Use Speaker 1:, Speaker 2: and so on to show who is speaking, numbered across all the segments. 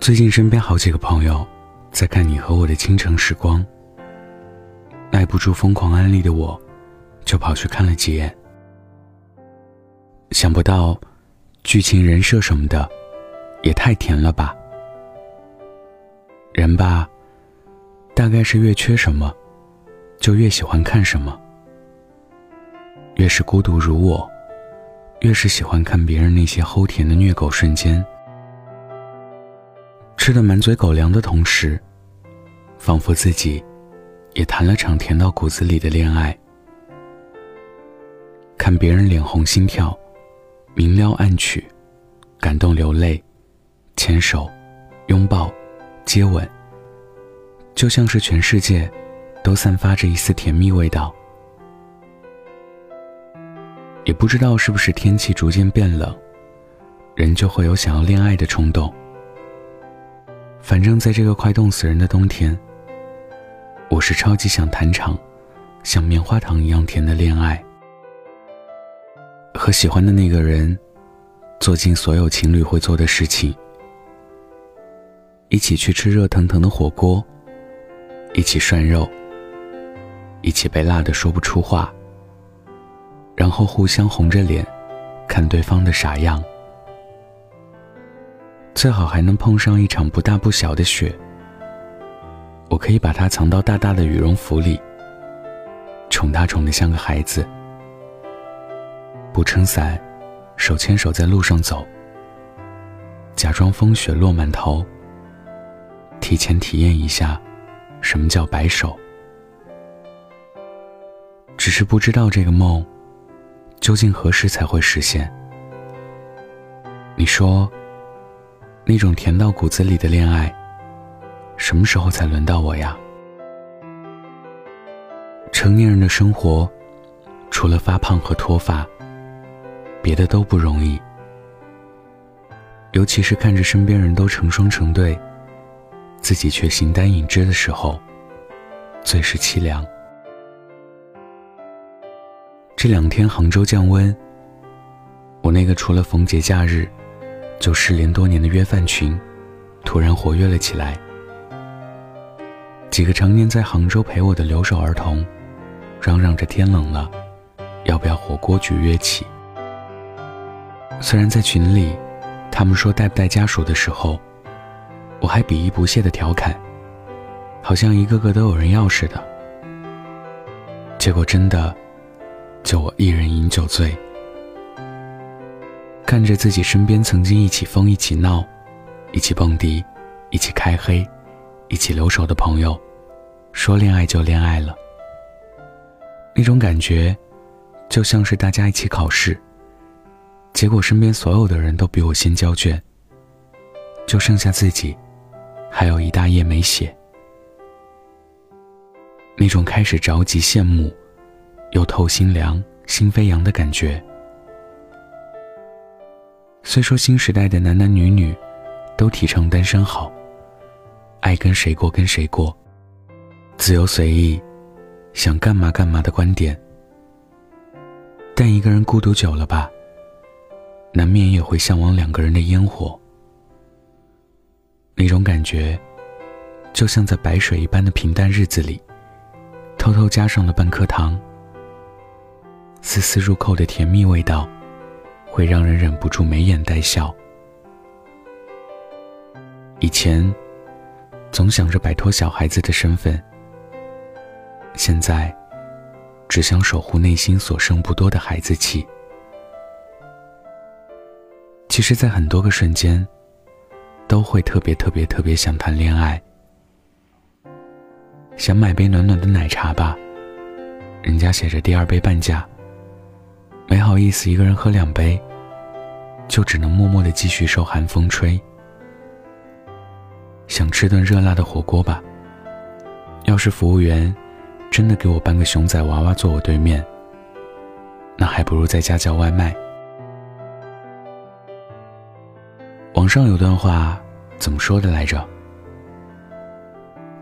Speaker 1: 最近身边好几个朋友在看你和我的倾城时光，耐不住疯狂安利的我，就跑去看了几眼。想不到，剧情、人设什么的，也太甜了吧！人吧，大概是越缺什么，就越喜欢看什么。越是孤独如我，越是喜欢看别人那些齁甜的虐狗瞬间。吃的满嘴狗粮的同时，仿佛自己也谈了场甜到骨子里的恋爱。看别人脸红心跳，明撩暗娶，感动流泪，牵手，拥抱，接吻，就像是全世界都散发着一丝甜蜜味道。也不知道是不是天气逐渐变冷，人就会有想要恋爱的冲动。反正，在这个快冻死人的冬天，我是超级想谈场像棉花糖一样甜的恋爱，和喜欢的那个人做尽所有情侣会做的事情，一起去吃热腾腾的火锅，一起涮肉，一起被辣的说不出话，然后互相红着脸看对方的傻样。最好还能碰上一场不大不小的雪，我可以把它藏到大大的羽绒服里，宠它宠得像个孩子，不撑伞，手牵手在路上走，假装风雪落满头，提前体验一下什么叫白首。只是不知道这个梦究竟何时才会实现。你说？那种甜到骨子里的恋爱，什么时候才轮到我呀？成年人的生活，除了发胖和脱发，别的都不容易。尤其是看着身边人都成双成对，自己却形单影只的时候，最是凄凉。这两天杭州降温，我那个除了逢节假日。就失联多年的约饭群，突然活跃了起来。几个常年在杭州陪我的留守儿童，嚷嚷着天冷了，要不要火锅局约起？虽然在群里，他们说带不带家属的时候，我还鄙夷不屑的调侃，好像一个个都有人要似的。结果真的，就我一人饮酒醉。看着自己身边曾经一起疯、一起闹、一起蹦迪、一起开黑、一起留守的朋友，说恋爱就恋爱了，那种感觉，就像是大家一起考试，结果身边所有的人都比我先交卷，就剩下自己，还有一大页没写，那种开始着急、羡慕，又透心凉、心飞扬的感觉。虽说新时代的男男女女，都提倡单身好，爱跟谁过跟谁过，自由随意，想干嘛干嘛的观点，但一个人孤独久了吧，难免也会向往两个人的烟火。那种感觉，就像在白水一般的平淡日子里，偷偷加上了半颗糖，丝丝入扣的甜蜜味道。会让人忍不住眉眼带笑。以前，总想着摆脱小孩子的身份，现在，只想守护内心所剩不多的孩子气。其实，在很多个瞬间，都会特别特别特别想谈恋爱，想买杯暖暖的奶茶吧，人家写着第二杯半价。没好意思，一个人喝两杯，就只能默默的继续受寒风吹。想吃顿热辣的火锅吧。要是服务员真的给我搬个熊仔娃娃坐我对面，那还不如在家叫外卖。网上有段话怎么说的来着？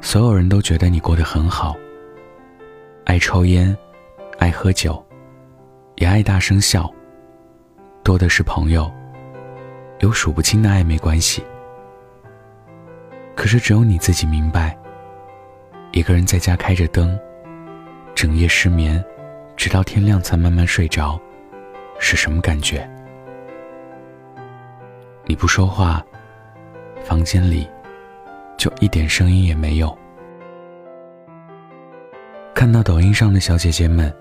Speaker 1: 所有人都觉得你过得很好，爱抽烟，爱喝酒。也爱大声笑，多的是朋友，有数不清的暧昧关系。可是只有你自己明白，一个人在家开着灯，整夜失眠，直到天亮才慢慢睡着，是什么感觉？你不说话，房间里就一点声音也没有。看到抖音上的小姐姐们，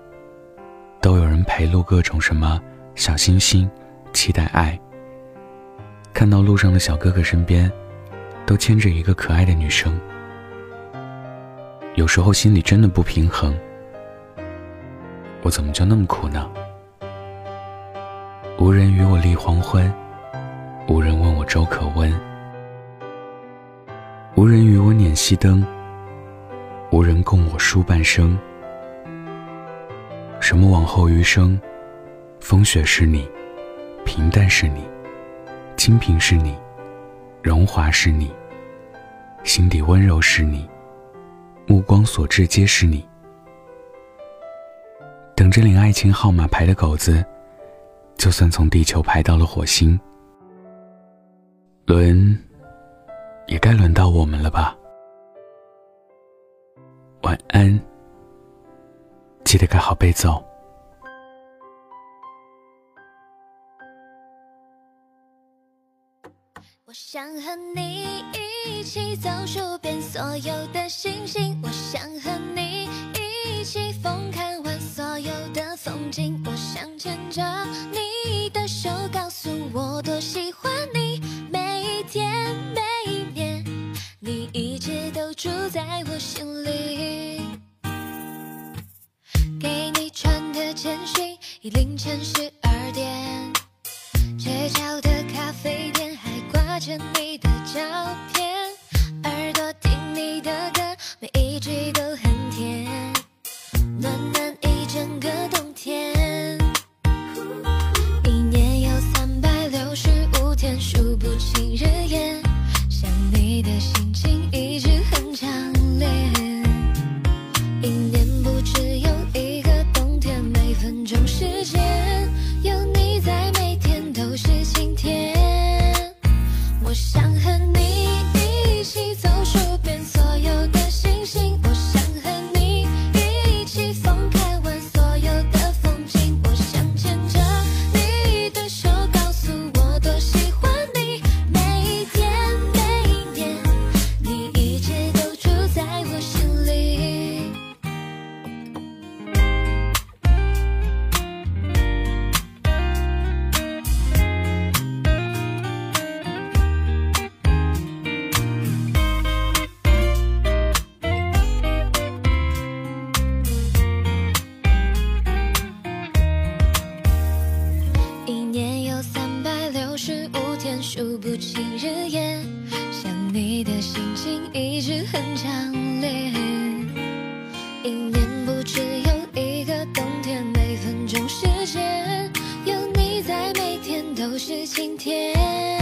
Speaker 1: 都有人陪录各种什么小星星，期待爱。看到路上的小哥哥身边，都牵着一个可爱的女生，有时候心里真的不平衡。我怎么就那么苦呢？无人与我立黄昏。无人问我粥可温，无人与我捻熄灯，无人共我书半生。什么往后余生，风雪是你，平淡是你，清贫是你，荣华是你，心底温柔是你，目光所至皆是你。等着领爱情号码牌的狗子，就算从地球排到了火星。轮，也该轮到我们了吧。晚安，记得盖好被子。
Speaker 2: 我想和你一起走数遍所有的星星，我想和你一起疯看完所有的风景，我想牵着时间有你在，每天都是晴天。